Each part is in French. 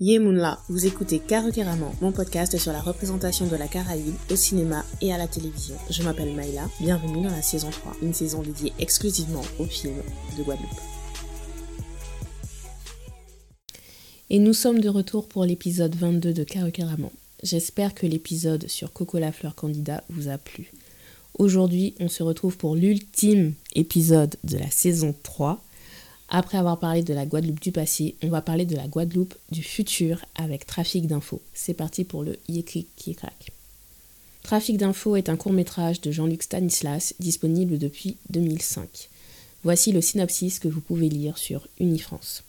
Yemunla, vous écoutez Caroqueramment, mon podcast sur la représentation de la Caraïbe au cinéma et à la télévision. Je m'appelle Maïla, bienvenue dans la saison 3, une saison dédiée exclusivement aux films de Guadeloupe. Et nous sommes de retour pour l'épisode 22 de Caroqueramment. J'espère que l'épisode sur Coco la fleur candidat vous a plu. Aujourd'hui, on se retrouve pour l'ultime épisode de la saison 3 après avoir parlé de la Guadeloupe du passé, on va parler de la Guadeloupe du futur avec Trafic d'infos. C'est parti pour le Yékrik. Trafic d'infos est un court-métrage de Jean-Luc Stanislas disponible depuis 2005. Voici le synopsis que vous pouvez lire sur Unifrance.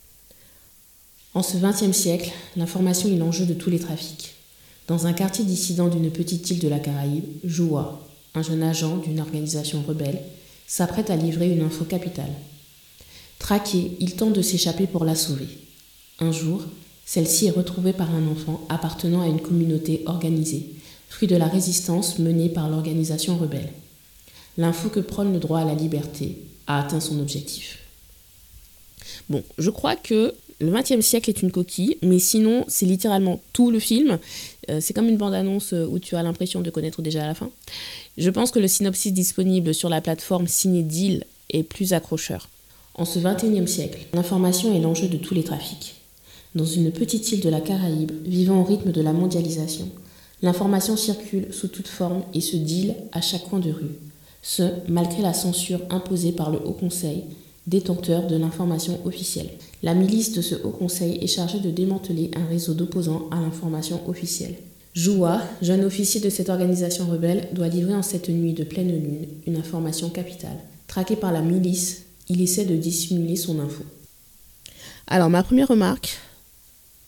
En ce XXe siècle, l'information est l'enjeu de tous les trafics. Dans un quartier dissident d'une petite île de la Caraïbe, Joua, un jeune agent d'une organisation rebelle, s'apprête à livrer une info capitale. Traqué, il tente de s'échapper pour la sauver. Un jour, celle-ci est retrouvée par un enfant appartenant à une communauté organisée, fruit de la résistance menée par l'organisation rebelle. L'info que prône le droit à la liberté a atteint son objectif. Bon, je crois que le XXe siècle est une coquille, mais sinon, c'est littéralement tout le film. Euh, c'est comme une bande-annonce où tu as l'impression de connaître déjà la fin. Je pense que le synopsis disponible sur la plateforme Cinédil est plus accrocheur. En ce XXIe siècle, l'information est l'enjeu de tous les trafics. Dans une petite île de la Caraïbe, vivant au rythme de la mondialisation, l'information circule sous toute forme et se deal à chaque coin de rue. Ce, malgré la censure imposée par le Haut Conseil, détenteur de l'information officielle. La milice de ce Haut Conseil est chargée de démanteler un réseau d'opposants à l'information officielle. Joua, jeune officier de cette organisation rebelle, doit livrer en cette nuit de pleine lune une information capitale. Traqué par la milice, il essaie de dissimuler son info. Alors ma première remarque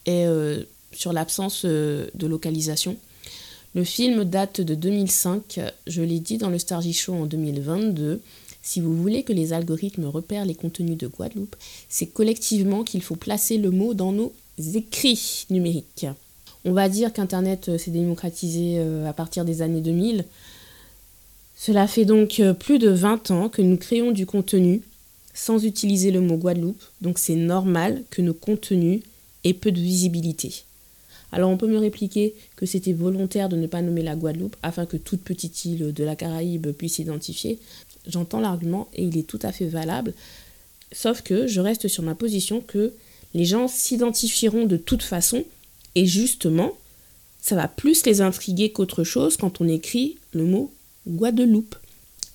est euh, sur l'absence euh, de localisation. Le film date de 2005, je l'ai dit dans le Stargy Show en 2022. Si vous voulez que les algorithmes repèrent les contenus de Guadeloupe, c'est collectivement qu'il faut placer le mot dans nos écrits numériques. On va dire qu'Internet euh, s'est démocratisé à partir des années 2000. Cela fait donc plus de 20 ans que nous créons du contenu sans utiliser le mot Guadeloupe, donc c'est normal que nos contenus aient peu de visibilité. Alors on peut me répliquer que c'était volontaire de ne pas nommer la Guadeloupe afin que toute petite île de la Caraïbe puisse s'identifier. J'entends l'argument et il est tout à fait valable, sauf que je reste sur ma position que les gens s'identifieront de toute façon et justement, ça va plus les intriguer qu'autre chose quand on écrit le mot Guadeloupe.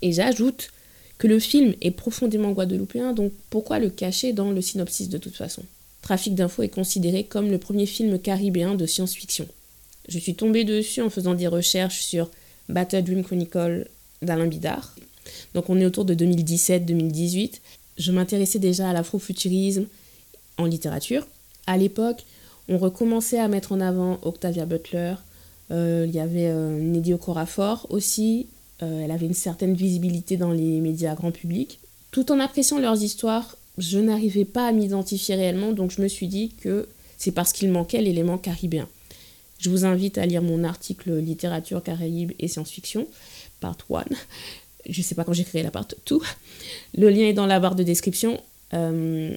Et j'ajoute que le film est profondément guadeloupéen, donc pourquoi le cacher dans le synopsis de toute façon? Trafic d'infos est considéré comme le premier film caribéen de science-fiction. Je suis tombée dessus en faisant des recherches sur Battle Dream Chronicle d'Alain Bidard. Donc on est autour de 2017-2018. Je m'intéressais déjà à l'afrofuturisme en littérature. À l'époque, on recommençait à mettre en avant Octavia Butler. Euh, il y avait euh, Neddy Okorafor aussi, euh, elle avait une certaine visibilité dans les médias grand public. Tout en appréciant leurs histoires, je n'arrivais pas à m'identifier réellement, donc je me suis dit que c'est parce qu'il manquait l'élément caribéen. Je vous invite à lire mon article Littérature caraïbe et science-fiction, part 1. Je ne sais pas quand j'ai créé la part 2. Le lien est dans la barre de description. Euh,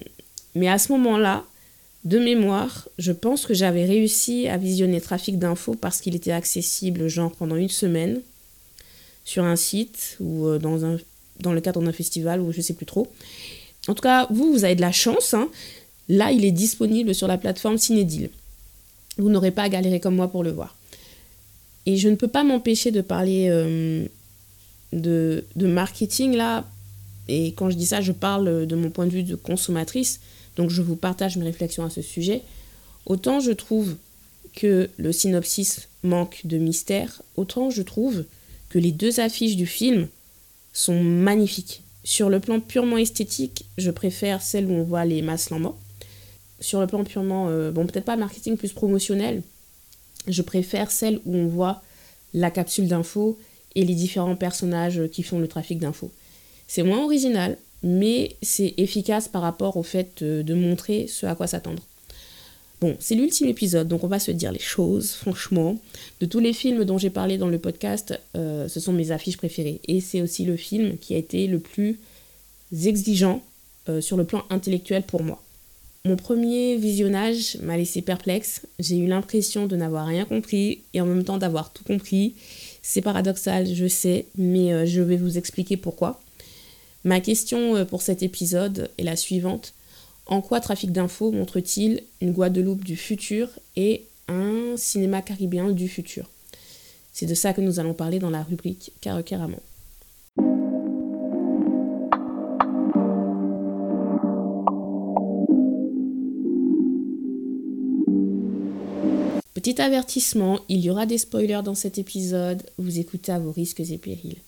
mais à ce moment-là, de mémoire, je pense que j'avais réussi à visionner Trafic d'infos parce qu'il était accessible genre pendant une semaine sur un site ou euh, dans, un, dans le cadre d'un festival ou je sais plus trop. En tout cas, vous, vous avez de la chance. Hein. Là, il est disponible sur la plateforme Cinédil. Vous n'aurez pas à galérer comme moi pour le voir. Et je ne peux pas m'empêcher de parler euh, de, de, marketing là. Et quand je dis ça, je parle de mon point de vue de consommatrice. Donc je vous partage mes réflexions à ce sujet. Autant je trouve que le synopsis manque de mystère, autant je trouve que les deux affiches du film sont magnifiques. Sur le plan purement esthétique, je préfère celle où on voit les Maslamba. Sur le plan purement, euh, bon peut-être pas marketing, plus promotionnel, je préfère celle où on voit la capsule d'infos et les différents personnages qui font le trafic d'infos. C'est moins original, mais c'est efficace par rapport au fait de montrer ce à quoi s'attendre. Bon, c'est l'ultime épisode, donc on va se dire les choses, franchement. De tous les films dont j'ai parlé dans le podcast, euh, ce sont mes affiches préférées. Et c'est aussi le film qui a été le plus exigeant euh, sur le plan intellectuel pour moi. Mon premier visionnage m'a laissé perplexe. J'ai eu l'impression de n'avoir rien compris et en même temps d'avoir tout compris. C'est paradoxal, je sais, mais euh, je vais vous expliquer pourquoi. Ma question pour cet épisode est la suivante. En quoi Trafic d'infos montre-t-il une Guadeloupe du futur et un cinéma caribéen du futur? C'est de ça que nous allons parler dans la rubrique Caroqueramon. Petit avertissement, il y aura des spoilers dans cet épisode, vous écoutez à vos risques et périls.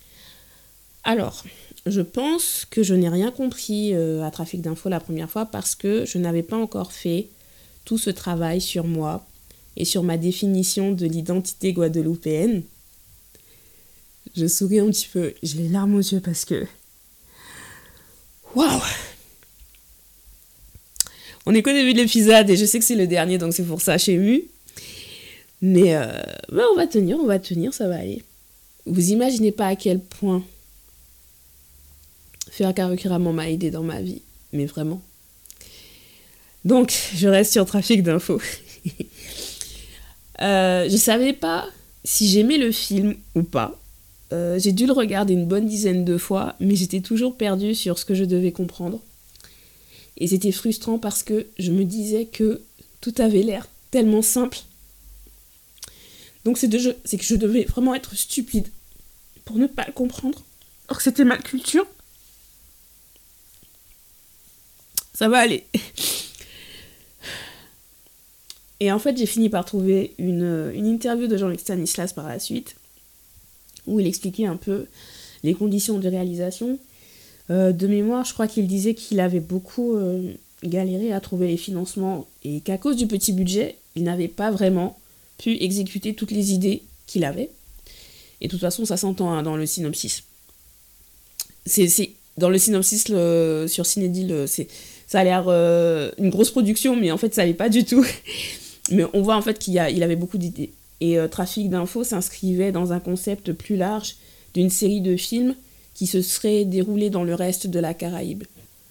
Alors, je pense que je n'ai rien compris euh, à Trafic d'Info la première fois parce que je n'avais pas encore fait tout ce travail sur moi et sur ma définition de l'identité guadeloupéenne. Je souris un petit peu, j'ai les larmes aux yeux parce que... Waouh On est qu'au début de l'épisode et je sais que c'est le dernier donc c'est pour ça, suis émue. Mais euh, ben, on va tenir, on va tenir, ça va aller. Vous imaginez pas à quel point Faire Karukiraman m'a aidé dans ma vie, mais vraiment. Donc, je reste sur trafic d'infos. euh, je savais pas si j'aimais le film ou pas. Euh, j'ai dû le regarder une bonne dizaine de fois, mais j'étais toujours perdue sur ce que je devais comprendre. Et c'était frustrant parce que je me disais que tout avait l'air tellement simple. Donc c'est que je devais vraiment être stupide pour ne pas le comprendre. Or c'était ma culture. Ça va aller. Et en fait, j'ai fini par trouver une, interview de Jean-Luc Stanislas par la suite, où il expliquait un peu les conditions de réalisation. Euh, de mémoire, je crois qu'il disait qu'il avait beaucoup euh, galéré à trouver les financements et qu'à cause du petit budget, il n'avait pas vraiment pu exécuter toutes les idées qu'il avait. Et de toute façon, ça s'entend hein, dans le synopsis. C'est dans le synopsis sur Cinédil, c'est ça a l'air euh, une grosse production, mais en fait, ça l'est pas du tout. mais on voit en fait qu'il il avait beaucoup d'idées. Et euh, Trafic d'infos s'inscrivait dans un concept plus large d'une série de films qui se serait déroulé dans le reste de la Caraïbe.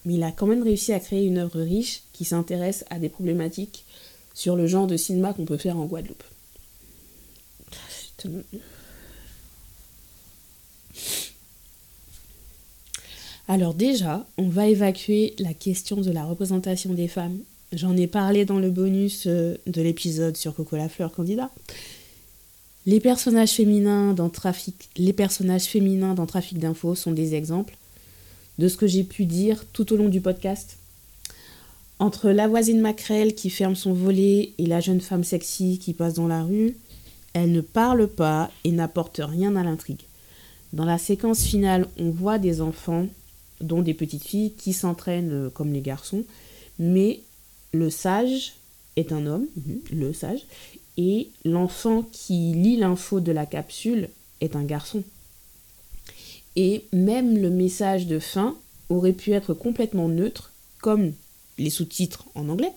Mais il a quand même réussi à créer une œuvre riche qui s'intéresse à des problématiques sur le genre de cinéma qu'on peut faire en Guadeloupe. Alors déjà, on va évacuer la question de la représentation des femmes. J'en ai parlé dans le bonus euh, de l'épisode sur Coco la fleur candidat. Les personnages féminins dans Trafic, les personnages féminins dans Trafic d'infos sont des exemples de ce que j'ai pu dire tout au long du podcast. Entre la voisine maquerelle qui ferme son volet et la jeune femme sexy qui passe dans la rue, elles ne parlent pas et n'apportent rien à l'intrigue. Dans la séquence finale, on voit des enfants dont des petites filles qui s'entraînent euh, comme les garçons. Mais le sage est un homme, mhm, le sage, et l'enfant qui lit l'info de la capsule est un garçon. Et même le message de fin aurait pu être complètement neutre, comme les sous-titres en anglais,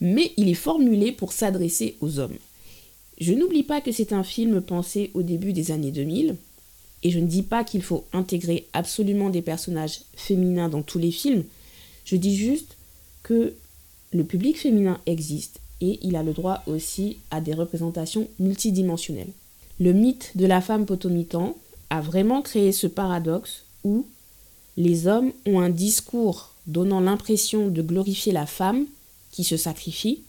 mais il est formulé pour s'adresser aux hommes. Je n'oublie pas que c'est un film pensé au début des années 2000, et je ne dis pas qu'il faut intégrer absolument des personnages féminins dans tous les films. Je dis juste que le public féminin existe et il a le droit aussi à des représentations multidimensionnelles. Le mythe de la femme potomitan a vraiment créé ce paradoxe où les hommes ont un discours donnant l'impression de glorifier la femme qui se sacrifie,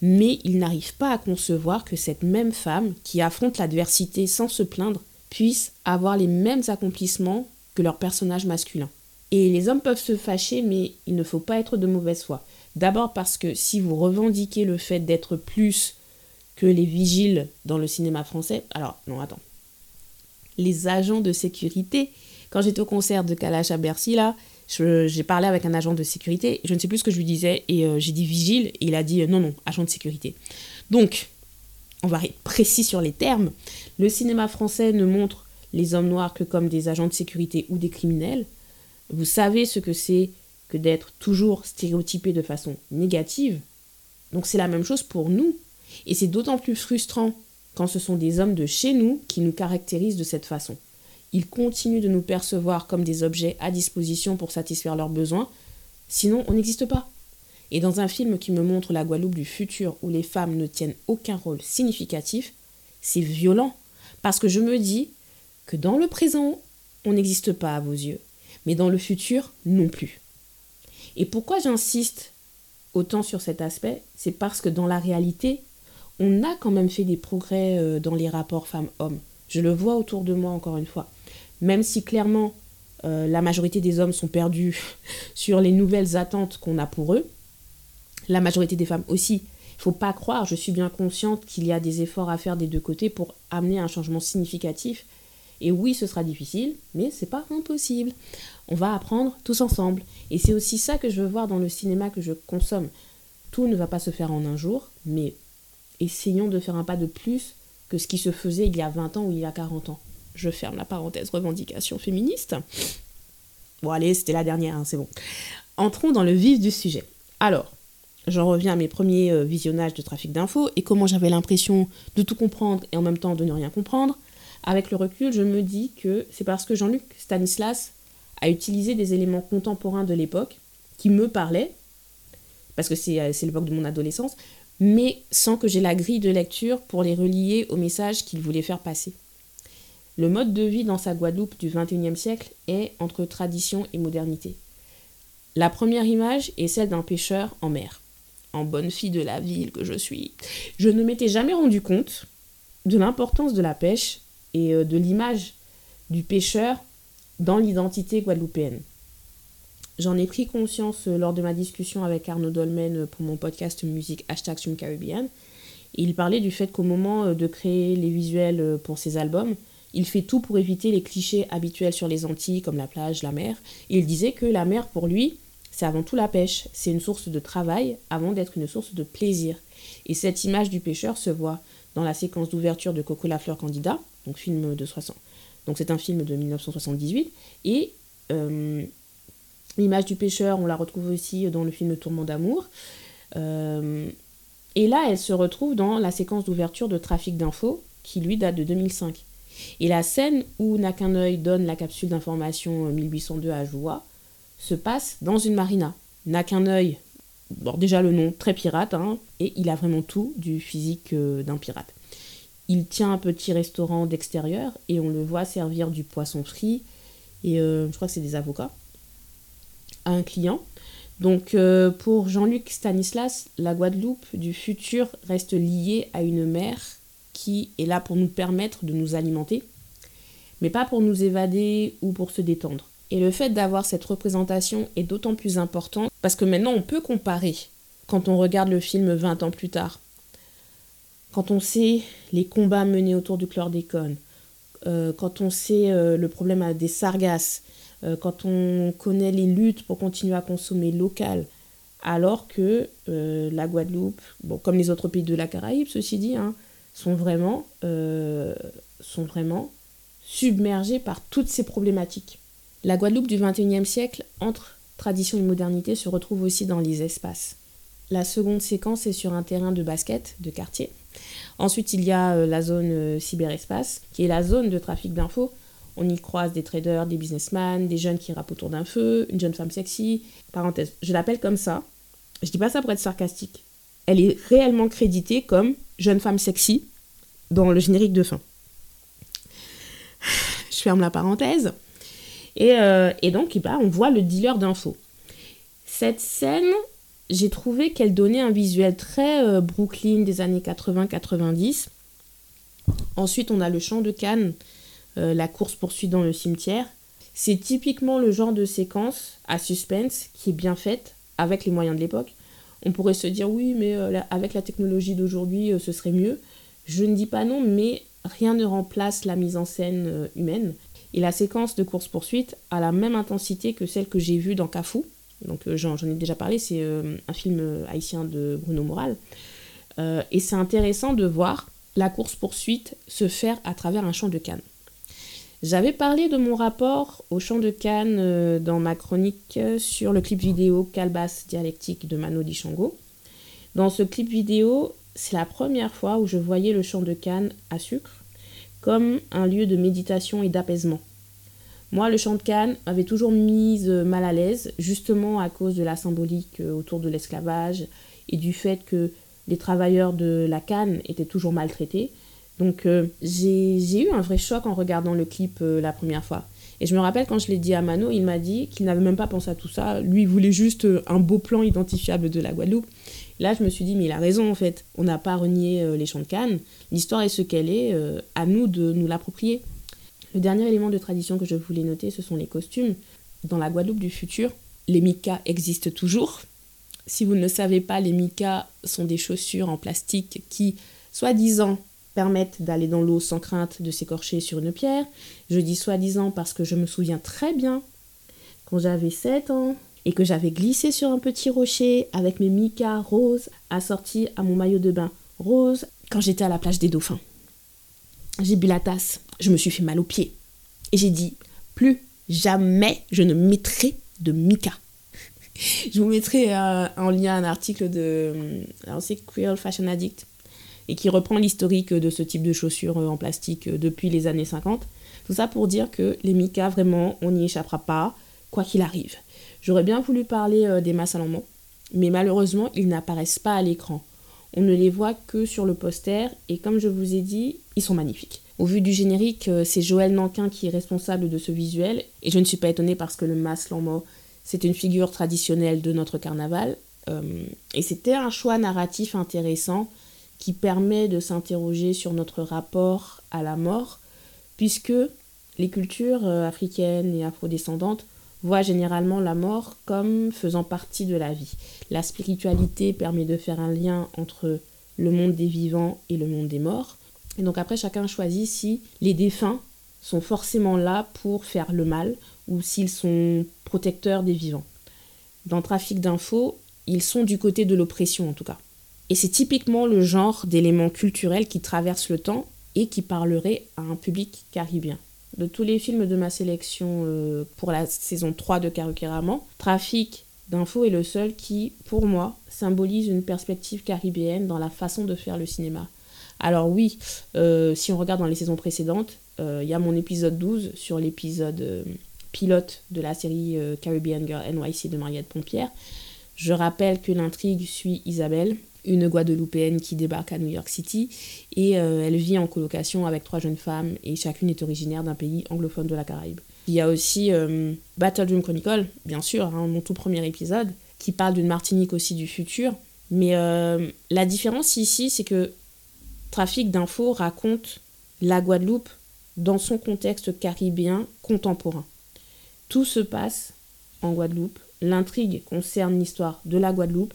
mais ils n'arrivent pas à concevoir que cette même femme qui affronte l'adversité sans se plaindre puissent avoir les mêmes accomplissements que leurs personnages masculins. Et les hommes peuvent se fâcher, mais il ne faut pas être de mauvaise foi. D'abord parce que si vous revendiquez le fait d'être plus que les vigiles dans le cinéma français, alors non, attends. Les agents de sécurité, quand j'étais au concert de Kalash à Bercy, là, j'ai parlé avec un agent de sécurité, je ne sais plus ce que je lui disais, et euh, j'ai dit vigile, et il a dit euh, non, non, agent de sécurité. Donc, on va être précis sur les termes, le cinéma français ne montre les hommes noirs que comme des agents de sécurité ou des criminels. Vous savez ce que c'est que d'être toujours stéréotypé de façon négative. Donc c'est la même chose pour nous. Et c'est d'autant plus frustrant quand ce sont des hommes de chez nous qui nous caractérisent de cette façon. Ils continuent de nous percevoir comme des objets à disposition pour satisfaire leurs besoins, sinon on n'existe pas. Et dans un film qui me montre la Guadeloupe du futur où les femmes ne tiennent aucun rôle significatif, c'est violent. Parce que je me dis que dans le présent, on n'existe pas à vos yeux, mais dans le futur non plus. Et pourquoi j'insiste autant sur cet aspect? C'est parce que dans la réalité, on a quand même fait des progrès euh, dans les rapports femmes-hommes. Je le vois autour de moi encore une fois. Même si clairement euh, la majorité des hommes sont perdus sur les nouvelles attentes qu'on a pour eux, la majorité des femmes aussi. Il faut pas croire, je suis bien consciente qu'il y a des efforts à faire des deux côtés pour amener un changement significatif. Et oui, ce sera difficile, mais c'est pas impossible. On va apprendre tous ensemble. Et c'est aussi ça que je veux voir dans le cinéma que je consomme. Tout ne va pas se faire en un jour, mais essayons de faire un pas de plus que ce qui se faisait il y a 20 ans ou il y a 40 ans. Je ferme la parenthèse revendication féministe. Bon allez, c'était la dernière, hein, c'est bon. Entrons dans le vif du sujet. Alors, j'en reviens à mes premiers euh, visionnages de trafic d'infos et comment j'avais l'impression de tout comprendre et en même temps de ne rien comprendre. Avec le recul, je me dis que c'est parce que Jean-Luc Stanislas a utilisé des éléments contemporains de l'époque qui me parlaient, parce que c'est euh, l'époque de mon adolescence, mais sans que j'ai la grille de lecture pour les relier au message qu'il voulait faire passer. Le mode de vie dans sa Guadeloupe du XXIe siècle est entre tradition et modernité. La première image est celle d'un pêcheur en mer. En bonne fille de la ville que je suis, je ne m'étais jamais rendu compte de l'importance de la pêche et euh, de l'image du pêcheur dans l'identité guadeloupéenne. J'en ai pris conscience euh, lors de ma discussion avec Arnaud Dolmen euh, pour mon podcast musique hashtag Caribbean. Il parlait du fait qu'au moment de créer les visuels pour ses albums, il fait tout pour éviter les clichés habituels sur les Antilles comme la plage, la mer. il disait que la mer pour lui, c'est avant tout la pêche, c'est une source de travail avant d'être une source de plaisir. Et cette image du pêcheur se voit dans la séquence d'ouverture de Coco la fleur candidat, donc film de 60. Donc c'est un film de 1978 et L'image du pêcheur, on la retrouve aussi dans le film Tourment d'amour. Euh, et là, elle se retrouve dans la séquence d'ouverture de Trafic d'infos, qui lui date de 2005. Et la scène où N'a qu'un œil donne la capsule d'information 1802 à Joua se passe dans une marina. N'a qu'un œil, bon, déjà le nom très pirate, hein, et il a vraiment tout du physique euh, d'un pirate. Il tient un petit restaurant d'extérieur et on le voit servir du poisson frit et euh, je crois que c'est des avocats un client. Donc euh, pour Jean-Luc Stanislas, la Guadeloupe du futur reste liée à une mer qui est là pour nous permettre de nous alimenter, mais pas pour nous évader ou pour se détendre. Et le fait d'avoir cette représentation est d'autant plus important parce que maintenant on peut comparer quand on regarde le film 20 ans plus tard. Quand on sait les combats menés autour du chlordécone, euh, quand on sait euh, le problème des sargasses, euh, quand on connaît les luttes pour continuer à consommer local, alors que la Guadeloupe, bon, comme les autres pays de la Caraïbe, ceci dit, hein, sont, vraiment, sont vraiment submergés par toutes ces problématiques. La Guadeloupe du XXIe siècle, entre tradition et modernité, se retrouve aussi dans les espaces. La seconde séquence est sur un terrain de basket, de quartier. Ensuite, il y a la zone cyberespace, qui est la zone de trafic d'infos, on y croise des traders, des businessmen, des jeunes qui rappent autour d'un feu, une jeune femme sexy. Parenthèse, je l'appelle comme ça. Je dis pas ça pour être sarcastique. Elle est réellement créditée comme jeune femme sexy dans le générique de fin. Je ferme la parenthèse. Et, euh, donc, bah, on voit le dealer d'infos. Cette scène, j'ai trouvé qu'elle donnait un visuel très euh, Brooklyn des années 80-90. Ensuite, on a le champ de Cannes euh, la course-poursuite dans le cimetière. C'est typiquement le genre de séquence à suspense qui est bien faite avec les moyens de l'époque. On pourrait se dire oui, mais avec la technologie d'aujourd'hui, ce serait mieux. Je ne dis pas non, mais rien ne remplace la mise en scène humaine. Et la séquence de course-poursuite a la même intensité que celle que j'ai vue dans Cafou. Donc j'en ai déjà parlé, c'est un film haïtien de Bruno Moral. et c'est intéressant de voir la course-poursuite se faire à travers un champ de canne. J'avais parlé de mon rapport au champ de Cannes euh, dans ma chronique euh, sur le clip vidéo Calbas dialectique de Mano Dichango. Dans ce clip vidéo, c'est la première fois où je voyais le champ de Cannes à sucre comme un lieu de méditation et d'apaisement. Moi, le chant de Cannes m'avait toujours mise mal à l'aise, justement à cause de la symbolique autour de l'esclavage et du fait que les travailleurs de la canne étaient toujours maltraités. Donc euh, j'ai eu un vrai choc en regardant le clip euh, la première fois. Et je me rappelle quand je l'ai dit à Mano, il m'a dit qu'il n'avait même pas pensé à tout ça. Lui, il voulait juste euh, un beau plan identifiable de la Guadeloupe. Là, je me suis dit, mais il a raison en fait. On n'a pas renié les champs de Cannes. L'histoire est ce qu'elle est. à nous de nous l'approprier. Le dernier élément de tradition que je voulais noter, ce sont les costumes. Dans la Guadeloupe du futur, les micas existent toujours. Si vous ne le savez pas, les micas sont des chaussures en plastique qui, soi-disant, permettent d'aller dans l'eau sans crainte de s'écorcher sur une pierre. Je dis soi-disant parce que je me souviens très bien quand j'avais 7 ans et que j'avais glissé sur un petit rocher avec mes micas roses assortis à mon maillot de bain rose quand j'étais à la plage des dauphins. J'ai bu la tasse, je me suis fait mal aux pieds et j'ai dit plus jamais je ne mettrai de mica. je vous mettrai euh, en lien un article de c'est Creole Fashion Addict et qui reprend l'historique de ce type de chaussures euh, en plastique euh, depuis les années 50. Tout ça pour dire que les Mika, vraiment, on n'y échappera pas, quoi qu'il arrive. J'aurais bien voulu parler des masses à mais malheureusement, ils n'apparaissent pas à l'écran. On ne les voit que sur le poster, et comme je vous ai dit, ils sont magnifiques. Au vu du générique, c'est Joël Nankin qui est responsable de ce visuel, et je ne suis pas étonnée parce que le Lamont c'est une figure traditionnelle de notre carnaval. Euh, et c'était un choix narratif intéressant qui permet de s'interroger sur notre rapport à la mort, puisque les cultures euh, africaines et afrodescendantes voient généralement la mort comme faisant partie de la vie. La spiritualité permet de faire un lien entre le monde des vivants et le monde des morts. Et donc après, chacun choisit si les défunts sont forcément là pour faire le mal ou s'ils sont protecteurs des vivants. Dans Trafic d'infos, ils sont du côté de l'oppression en tout cas. Et c'est typiquement le genre d'éléments culturels qui traversent le temps et qui parlerait à un public caribien. De tous les films de ma sélection euh, pour la saison 3 de Karukeraman, Trafic d'infos est le seul qui, pour moi, symbolise une perspective caribéenne dans la façon de faire le cinéma. Alors oui, euh, si on regarde dans les saisons précédentes, euh, il y a mon épisode 12 sur l'épisode pilote de la série Caribbean Girl NYC de Mariette Pompière. Je rappelle que l'intrigue suit Isabelle, une Guadeloupéenne qui débarque à New York City et euh, elle vit en colocation avec trois jeunes femmes et chacune est originaire d'un pays anglophone de la Caraïbe. Il y a aussi euh, Battle Dream Chronicle, bien sûr, hein, mon tout premier épisode, qui parle d'une Martinique aussi du futur. Mais la différence ici, c'est que Trafic d'infos raconte la Guadeloupe dans son contexte caribéen contemporain. Tout se passe en Guadeloupe. L'intrigue concerne l'histoire de la Guadeloupe,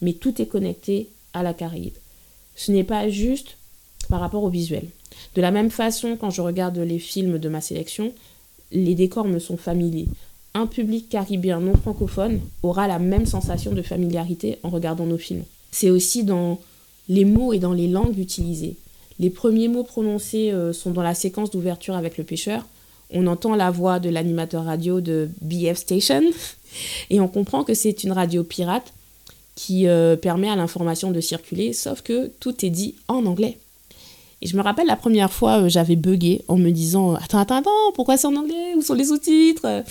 mais tout est connecté à la Caraïbe. Ce n'est pas juste par rapport au visuel. De la même façon, quand je regarde les films de ma sélection, les décors me sont familiers. Un public caribéen non francophone aura la même sensation de familiarité en regardant nos films. C'est aussi dans les mots et dans les langues utilisées. Les premiers mots prononcés euh, sont dans la séquence d'ouverture avec le pêcheur, on entend la voix de l'animateur radio de BF Station et on comprend que c'est une radio pirate qui euh, permet à l'information de circuler, sauf que tout est dit en anglais. Et je me rappelle la première fois, euh, j'avais bugué en me disant Attends, attends, attends, pourquoi c'est en anglais? Où sont les sous-titres?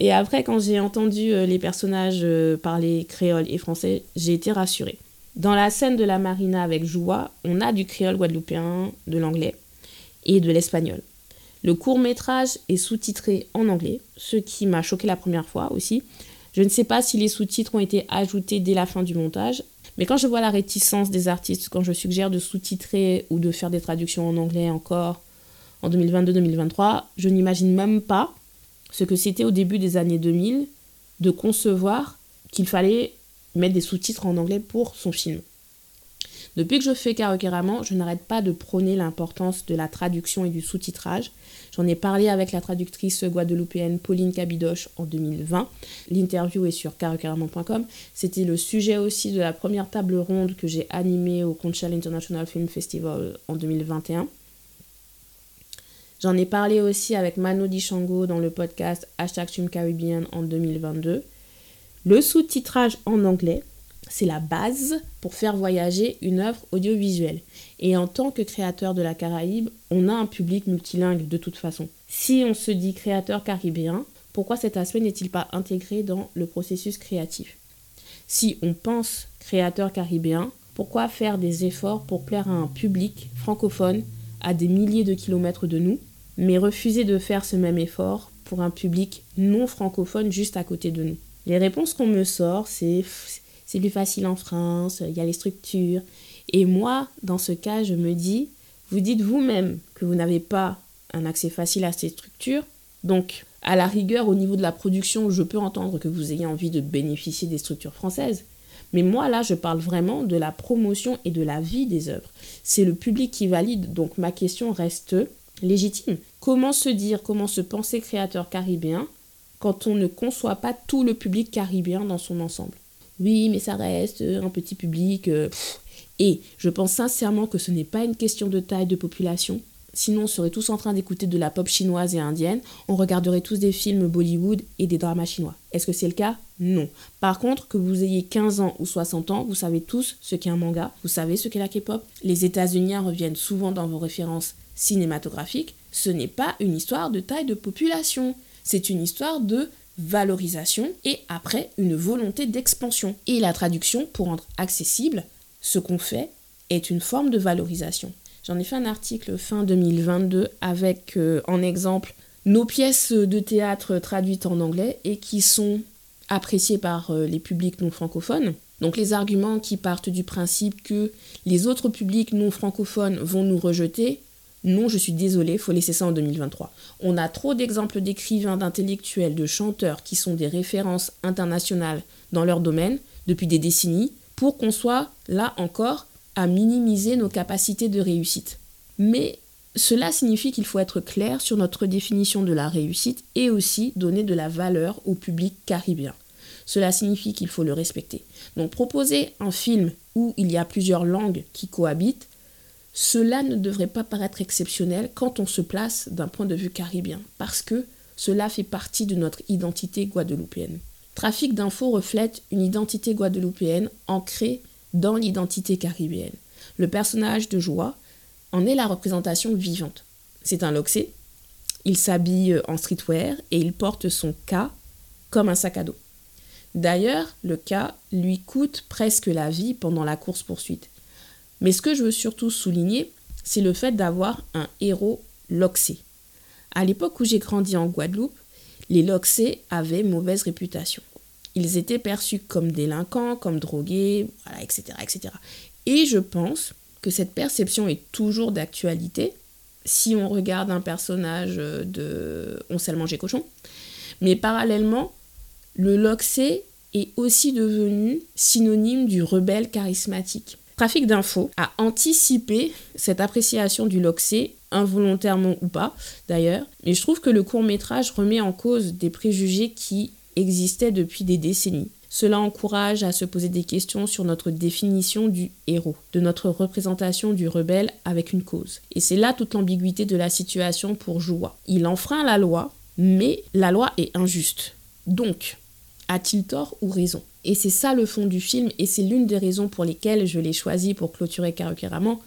Et après, quand j'ai entendu euh, les personnages parler créole et français, j'ai été rassurée. Dans la scène de la marina avec Joua, on a du créole guadeloupéen, de l'anglais et de l'espagnol. Le court métrage est sous-titré en anglais, ce qui m'a choqué la première fois aussi. Je ne sais pas si les sous-titres ont été ajoutés dès la fin du montage, mais quand je vois la réticence des artistes, quand je suggère de sous-titrer ou de faire des traductions en anglais encore en 2022-2023, je n'imagine même pas ce que c'était au début des années 2000 de concevoir qu'il fallait mettre des sous-titres en anglais pour son film. Depuis que je fais Karaoke je n'arrête pas de prôner l'importance de la traduction et du sous-titrage. J'en ai parlé avec la traductrice guadeloupéenne Pauline Cabidoche en 2020. L'interview est sur karaokeramon.com. C'était le sujet aussi de la première table ronde que j'ai animée au Conchal International Film Festival en 2021. J'en ai parlé aussi avec Mano Dishango dans le podcast Hashtag Caribbean en 2022. Le sous-titrage en anglais, c'est la base pour faire voyager une œuvre audiovisuelle. Et en tant que créateur de la Caraïbe, on a un public multilingue de toute façon. Si on se dit créateur caribéen, pourquoi cet aspect n'est-il pas intégré dans le processus créatif? Si on pense créateur caribéen, pourquoi faire des efforts pour plaire à un public francophone à des milliers de kilomètres de nous, mais refuser de faire ce même effort pour un public non francophone juste à côté de nous? Les réponses qu'on me sort, c'est c'est plus facile en France, il y a les structures. Et moi, dans ce cas, je me dis, vous dites vous-même que vous n'avez pas un accès facile à ces structures. Donc, à la rigueur, au niveau de la production, je peux entendre que vous ayez envie de bénéficier des structures françaises. Mais moi, là, je parle vraiment de la promotion et de la vie des œuvres. C'est le public qui valide, donc ma question reste légitime. Comment se dire, comment se penser créateur caribéen quand on ne conçoit pas tout le public caribéen dans son ensemble? Oui, mais ça reste un petit public. Euh, et je pense sincèrement que ce n'est pas une question de taille de population, Sinon, on serait tous en train d'écouter de la pop chinoise et indienne. On regarderait tous des films Bollywood et des dramas chinois. Est-ce que c'est le cas? Non. Par contre, que vous ayez 15 ans ou 60 ans, vous savez tous ce qu'est un manga, vous savez ce qu'est la K-pop. Les États-Unis reviennent souvent dans vos références cinématographiques. Ce n'est pas une histoire de taille de population. C'est une histoire de valorisation et après une volonté d'expansion. Et la traduction, pour rendre accessible ce qu'on fait, est une forme de valorisation. J'en ai fait un article fin 2022 avec euh, en exemple nos pièces de théâtre traduites en anglais et qui sont appréciées par euh, les publics non francophones. Donc les arguments qui partent du principe que les autres publics non francophones vont nous rejeter, non, je suis désolée, faut laisser ça en 2023. On a trop d'exemples d'écrivains, d'intellectuels, de chanteurs qui sont des références internationales dans leur domaine depuis des décennies pour qu'on soit là encore à minimiser nos capacités de réussite. Mais cela signifie qu'il faut être clair sur notre définition de la réussite et aussi donner de la valeur au public caribéen. Cela signifie qu'il faut le respecter. Donc proposer un film où il y a plusieurs langues qui cohabitent, cela ne devrait pas paraître exceptionnel quand on se place d'un point de vue caribéen, parce que cela fait partie de notre identité guadeloupéenne. Trafic d'infos reflète une identité guadeloupéenne ancrée dans l'identité caribéenne. Le personnage de Joie en est la représentation vivante. C'est un loxé, il s'habille en streetwear et il porte son K comme un sac à dos. D'ailleurs, le K lui coûte presque la vie pendant la course-poursuite. Mais ce que je veux surtout souligner, c'est le fait d'avoir un héros loxé. À l'époque où j'ai grandi en Guadeloupe, les loxés avaient mauvaise réputation ils étaient perçus comme délinquants, comme drogués, etc., etc. Et je pense que cette perception est toujours d'actualité si on regarde un personnage de On sait le manger cochon. Mais parallèlement, le Loxé est aussi devenu synonyme du rebelle charismatique. Trafic d'infos a anticipé cette appréciation du Loxé, involontairement ou pas d'ailleurs, mais je trouve que le court métrage remet en cause des préjugés qui existait depuis des décennies. Cela encourage à se poser des questions sur notre définition du héros, de notre représentation du rebelle avec une cause. Et c'est là toute l'ambiguïté de la situation pour Joua. Il enfreint la loi, mais la loi est injuste. Donc, a-t-il tort ou raison? Et c'est ça le fond du film, et c'est l'une des raisons pour lesquelles je l'ai choisi pour clôturer Karukeramon,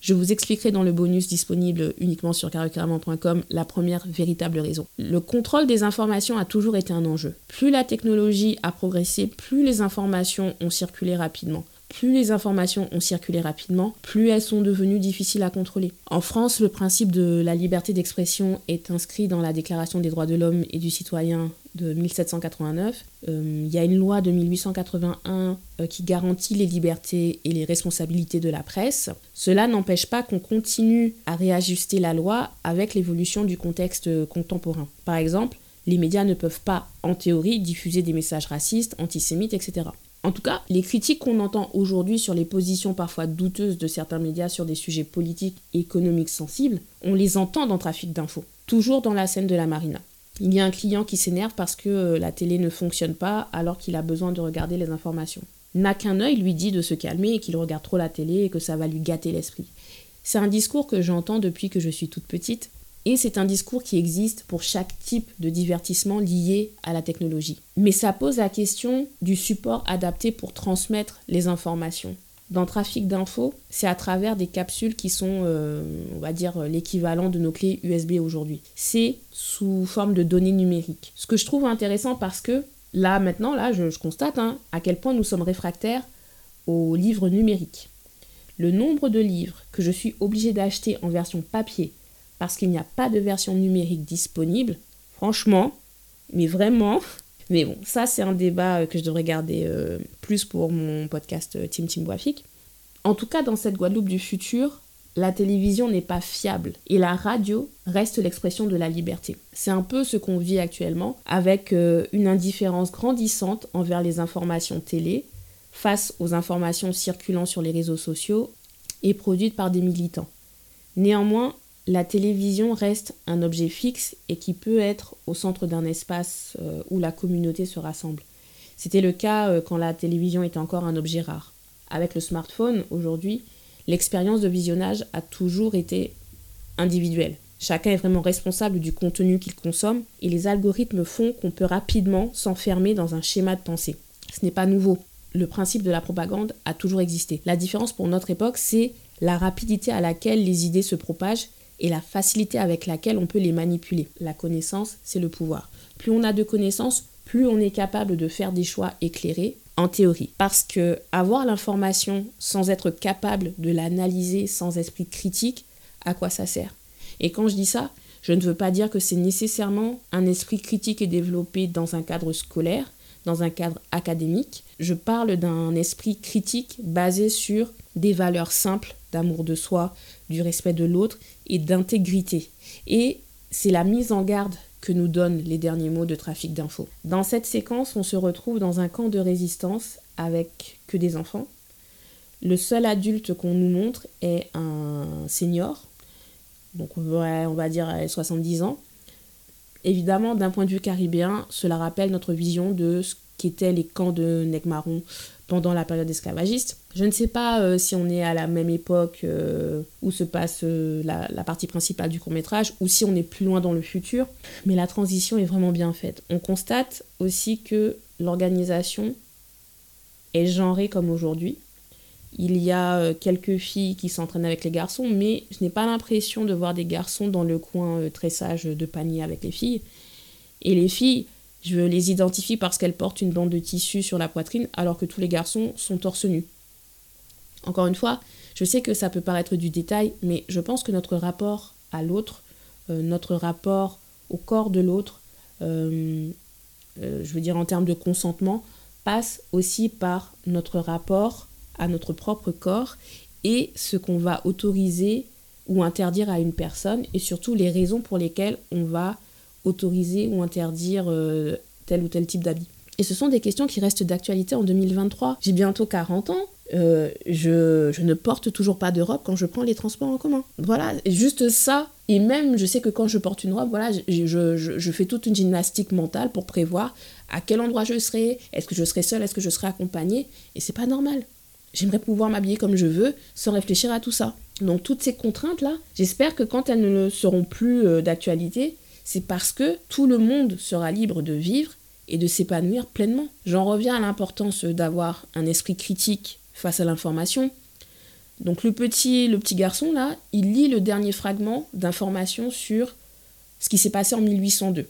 je vous expliquerai dans le bonus disponible uniquement sur caractérement.com la première véritable raison. Le contrôle des informations a toujours été un enjeu. Plus la technologie a progressé, plus les informations ont circulé rapidement plus les informations ont circulé rapidement, plus elles sont devenues difficiles à contrôler. En France, le principe de la liberté d'expression est inscrit dans la Déclaration des droits de l'homme et du citoyen de 1789. Euh, il y a une loi de 1881 euh, qui garantit les libertés et les responsabilités de la presse. Cela n'empêche pas qu'on continue à réajuster la loi avec l'évolution du contexte contemporain. Par exemple, les médias ne peuvent pas, en théorie, diffuser des messages racistes, antisémites, etc. En tout cas, les critiques qu'on entend aujourd'hui sur les positions parfois douteuses de certains médias sur des sujets politiques et économiques sensibles, on les entend dans Trafic d'infos, toujours dans la scène de la marina. Il y a un client qui s'énerve parce que euh, la télé ne fonctionne pas alors qu'il a besoin de regarder les informations. N'a qu'un œil lui dit de se calmer et qu'il regarde trop la télé et que ça va lui gâter l'esprit. C'est un discours que j'entends depuis que je suis toute petite et c'est un discours qui existe pour chaque type de divertissement lié à la technologie. Mais ça pose la question du support adapté pour transmettre les informations. dans Trafic d'infos, c'est à travers des capsules qui sont, euh, on va dire, l'équivalent de nos clés USB aujourd'hui. C'est sous forme de données numériques. Ce que je trouve intéressant parce que là, maintenant, là, je, constate hein, à quel point nous sommes réfractaires aux livres numériques. Le nombre de livres que je suis obligée d'acheter en version papier parce qu'il n'y a pas de version numérique disponible, franchement, mais vraiment, mais bon, ça c'est un débat euh, que je devrais garder euh, plus pour mon podcast euh, Team Team Graphique. En tout cas, dans cette Guadeloupe du futur, la télévision n'est pas fiable et la radio reste l'expression de la liberté. C'est un peu ce qu'on vit actuellement avec une indifférence grandissante envers les informations télé face aux informations circulant sur les réseaux sociaux et produites par des militants. Néanmoins, la télévision reste un objet fixe et qui peut être au centre d'un espace euh, où la communauté se rassemble. C'était le cas euh, quand la télévision était encore un objet rare. Avec le smartphone, aujourd'hui, l'expérience de visionnage a toujours été individuelle. Chacun est vraiment responsable du contenu qu'il consomme et les algorithmes font qu'on peut rapidement s'enfermer dans un schéma de pensée. Ce n'est pas nouveau. Le principe de la propagande a toujours existé. La différence pour notre époque, c'est la rapidité à laquelle les idées se propagent et la facilité avec laquelle on peut les manipuler. La connaissance, c'est le pouvoir. Plus on a de connaissances, plus on est capable de faire des choix éclairés en théorie. Parce que avoir l'information sans être capable de l'analyser sans esprit critique, à quoi ça sert? Et quand je dis ça, je ne veux pas dire que c'est nécessairement un esprit critique et développé dans un cadre scolaire, dans un cadre académique. Je parle d'un esprit critique basé sur des valeurs simples d'amour de soi, du respect de l'autre et d'intégrité. Et c'est la mise en garde que nous donnent les derniers mots de trafic d'infos. Dans cette séquence, on se retrouve dans un camp de résistance avec que des enfants. Le seul adulte qu'on nous montre est un senior, donc on va, dire 70 ans. Évidemment, d'un point de vue caribéen, cela rappelle notre vision de ce qu'étaient les camps de Necmaron pendant la période esclavagiste. Je ne sais pas euh, si on est à la même époque euh, où se passe euh, la, partie principale du court métrage ou si on est plus loin dans le futur, mais la transition est vraiment bien faite. On constate aussi que l'organisation est genrée comme aujourd'hui. Il y a quelques filles qui s'entraînent avec les garçons, mais je n'ai pas l'impression de voir des garçons dans le coin très sage de panier avec les filles. Et les filles, je les identifie parce qu'elles portent une bande de tissu sur la poitrine alors que tous les garçons sont torse nu. Encore une fois, je sais que ça peut paraître du détail, mais je pense que notre rapport à l'autre, euh, notre rapport au corps de l'autre, euh, euh, je veux dire en termes de consentement, passe aussi par notre rapport à notre propre corps et ce qu'on va autoriser ou interdire à une personne et surtout les raisons pour lesquelles on va autoriser ou interdire euh, tel ou tel type d'habit. Et ce sont des questions qui restent d'actualité en 2023. J'ai bientôt 40 ans. Euh, je, ne porte toujours pas de robe quand je prends les transports en commun. Voilà, juste ça. Et même, je sais que quand je porte une robe, voilà, je, je, je fais toute une gymnastique mentale pour prévoir à quel endroit je serai, est-ce que je serai seule, est-ce que je serai accompagnée? Et c'est pas normal. J'aimerais pouvoir m'habiller comme je veux sans réfléchir à tout ça. Donc toutes ces contraintes-là, j'espère que quand elles ne seront plus euh, d'actualité, c'est parce que tout le monde sera libre de vivre et de s'épanouir pleinement. J'en reviens à l'importance d'avoir un esprit critique face à l'information. Donc le petit, le petit garçon là, il lit le dernier fragment d'information sur ce qui s'est passé en 1802.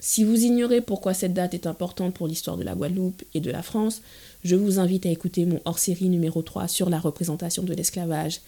Si vous ignorez pourquoi cette date est importante pour l'histoire de la Guadeloupe et de la France, je vous invite à écouter mon hors-série numéro 3 sur la représentation de l'esclavage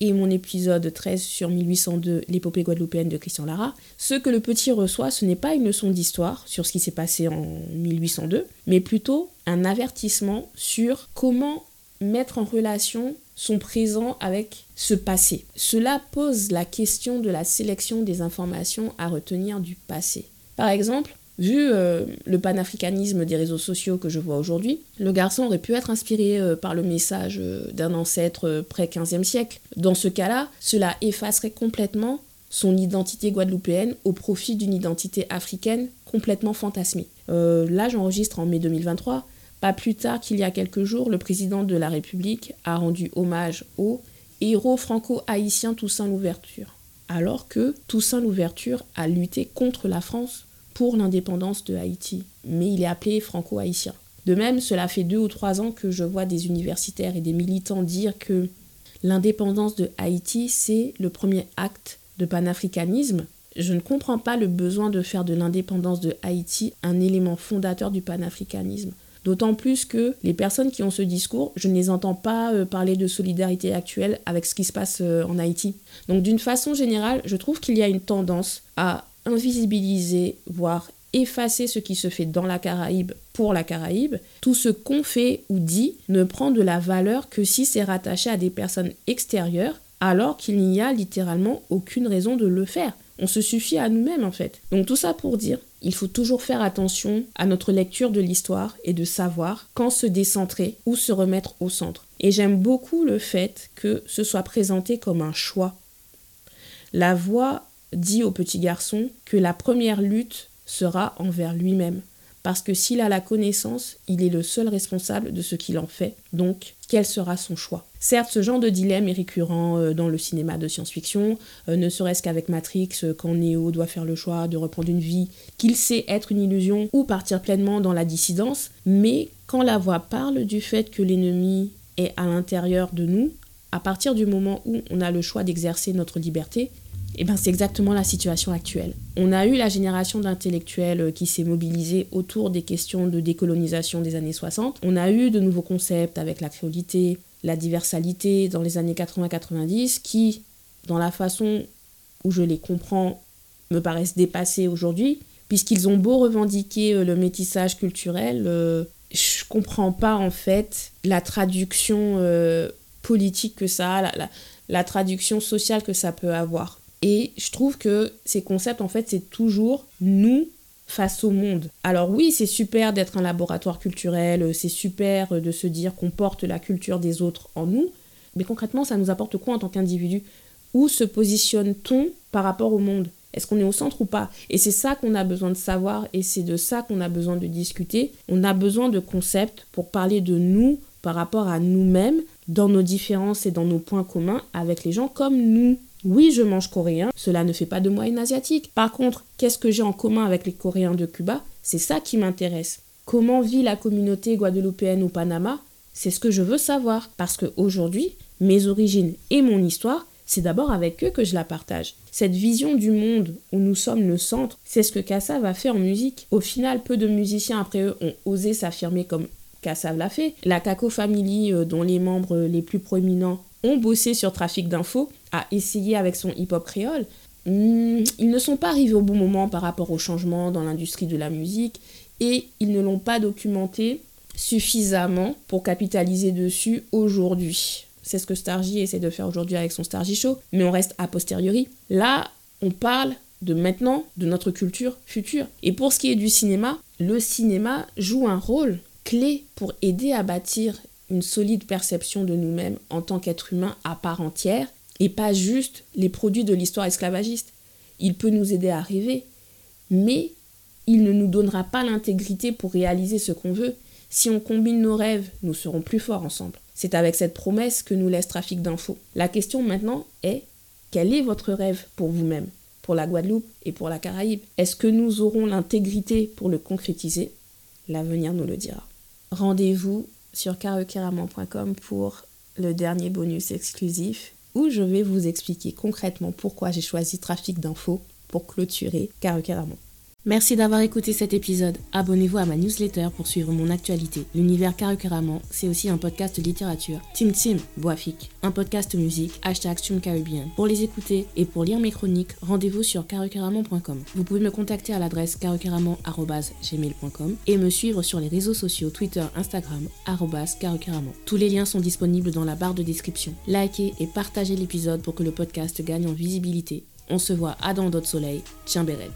et mon épisode 13 sur 1802, l'épopée guadeloupéenne de Christian Lara, ce que le petit reçoit, ce n'est pas une leçon d'histoire sur ce qui s'est passé en 1802, mais plutôt un avertissement sur comment mettre en relation son présent avec ce passé. Cela pose la question de la sélection des informations à retenir du passé. Par exemple, Vu euh, le panafricanisme des réseaux sociaux que je vois aujourd'hui, le garçon aurait pu être inspiré euh, par le message euh, d'un ancêtre pré-15e siècle. Dans ce cas-là, cela effacerait complètement son identité guadeloupéenne au profit d'une identité africaine complètement fantasmée. là, j'enregistre en mai 2023. Pas plus tard qu'il y a quelques jours, le président de la République a rendu hommage au héros franco-haïtien Toussaint Louverture. Alors que Toussaint Louverture a lutté contre la France pour l'indépendance de Haïti, mais il est appelé franco-haïtien. De même, cela fait deux ou trois ans que je vois des universitaires et des militants dire que l'indépendance de Haïti, c'est le premier acte de panafricanisme. Je ne comprends pas le besoin de faire de l'indépendance de Haïti un élément fondateur du panafricanisme. D'autant plus que les personnes qui ont ce discours, je ne les entends pas euh, parler de solidarité actuelle avec ce qui se passe euh, en Haïti. Donc d'une façon générale, je trouve qu'il y a une tendance à invisibiliser, voire effacer ce qui se fait dans la Caraïbe pour la Caraïbe. Tout ce qu'on fait ou dit ne prend de la valeur que si c'est rattaché à des personnes extérieures, alors qu'il n'y a littéralement aucune raison de le faire. On se suffit à nous-mêmes en fait. Donc tout ça pour dire, il faut toujours faire attention à notre lecture de l'histoire et de savoir quand se décentrer ou se remettre au centre. Et j'aime beaucoup le fait que ce soit présenté comme un choix. La voix dit au petit garçon que la première lutte sera envers lui-même. Parce que s'il a la connaissance, il est le seul responsable de ce qu'il en fait. Donc, quel sera son choix? Certes, ce genre de dilemme est récurrent euh, dans le cinéma de science-fiction, euh, ne serait-ce qu'avec Matrix, euh, quand Neo doit faire le choix de reprendre une vie qu'il sait être une illusion ou partir pleinement dans la dissidence, mais quand la voix parle du fait que l'ennemi est à l'intérieur de nous, à partir du moment où on a le choix d'exercer notre liberté, eh ben, c'est exactement la situation actuelle. On a eu la génération d'intellectuels euh, qui s'est mobilisée autour des questions de décolonisation des années 60. On a eu de nouveaux concepts avec la créolité, la diversalité dans les années 80-90 qui, dans la façon où je les comprends, me paraissent dépassés aujourd'hui, puisqu'ils ont beau revendiquer euh, le métissage culturel, euh, je comprends pas en fait la traduction politique que ça a, la traduction sociale que ça peut avoir. Et je trouve que ces concepts, en fait, c'est toujours nous face au monde. Alors oui, c'est super d'être un laboratoire culturel, c'est super de se dire qu'on porte la culture des autres en nous, mais concrètement, ça nous apporte quoi en tant qu'individu? Où se positionne-t-on par rapport au monde? Est-ce qu'on est au centre ou pas? Et c'est ça qu'on a besoin de savoir et c'est de ça qu'on a besoin de discuter. On a besoin de concepts pour parler de nous par rapport à nous-mêmes, dans nos différences et dans nos points communs avec les gens comme nous. Oui, je mange coréen, cela ne fait pas de moi une asiatique. Par contre, qu'est-ce que j'ai en commun avec les Coréens de Cuba? C'est ça qui m'intéresse. Comment vit la communauté guadeloupéenne au Panama? C'est ce que je veux savoir. Parce qu'aujourd'hui, mes origines et mon histoire, c'est d'abord avec eux que je la partage. Cette vision du monde où nous sommes le centre, c'est ce que Kassav a fait en musique. Au final, peu de musiciens après eux ont osé s'affirmer comme Kassav l'a fait. La Kako Family, euh, dont les membres les plus proéminents ont bossé sur Trafic d'infos, a essayé avec son hip-hop créole, hmm, ils ne sont pas arrivés au bon moment par rapport au changement dans l'industrie de la musique et ils ne l'ont pas documenté suffisamment pour capitaliser dessus aujourd'hui. C'est ce que Stargy essaie de faire aujourd'hui avec son Stargy Show, mais on reste a posteriori. Là, on parle de maintenant, de notre culture future. Et pour ce qui est du cinéma, le cinéma joue un rôle clé pour aider à bâtir une solide perception de nous-mêmes en tant qu'être humain à part entière et pas juste les produits de l'histoire esclavagiste. Il peut nous aider à rêver, mais il ne nous donnera pas l'intégrité pour réaliser ce qu'on veut. Si on combine nos rêves, nous serons plus forts ensemble. C'est avec cette promesse que nous laisse Trafic d'infos. La question maintenant est quel est votre rêve pour vous-même, pour la Guadeloupe et pour la Caraïbe? Est-ce que nous aurons l'intégrité pour le concrétiser? L'avenir nous le dira. Rendez-vous sur carequeramant.com pour le dernier bonus exclusif où je vais vous expliquer concrètement pourquoi j'ai choisi Trafic d'infos pour clôturer Carecaramon. Merci d'avoir écouté cet épisode. Abonnez-vous à ma newsletter pour suivre mon actualité. L'univers Carrément, c'est aussi un podcast littérature. Tim Tim, Boafik, un podcast musique, hashtag Caribbean. Pour les écouter et pour lire mes chroniques, rendez-vous sur carrément.com. Vous pouvez me contacter à l'adresse carrément.gmail.com et me suivre sur les réseaux sociaux Twitter, Instagram, carrément. Tous les liens sont disponibles dans la barre de description. Likez et partagez l'épisode pour que le podcast gagne en visibilité. On se voit à dans d'autres soleils. Tiens Béred.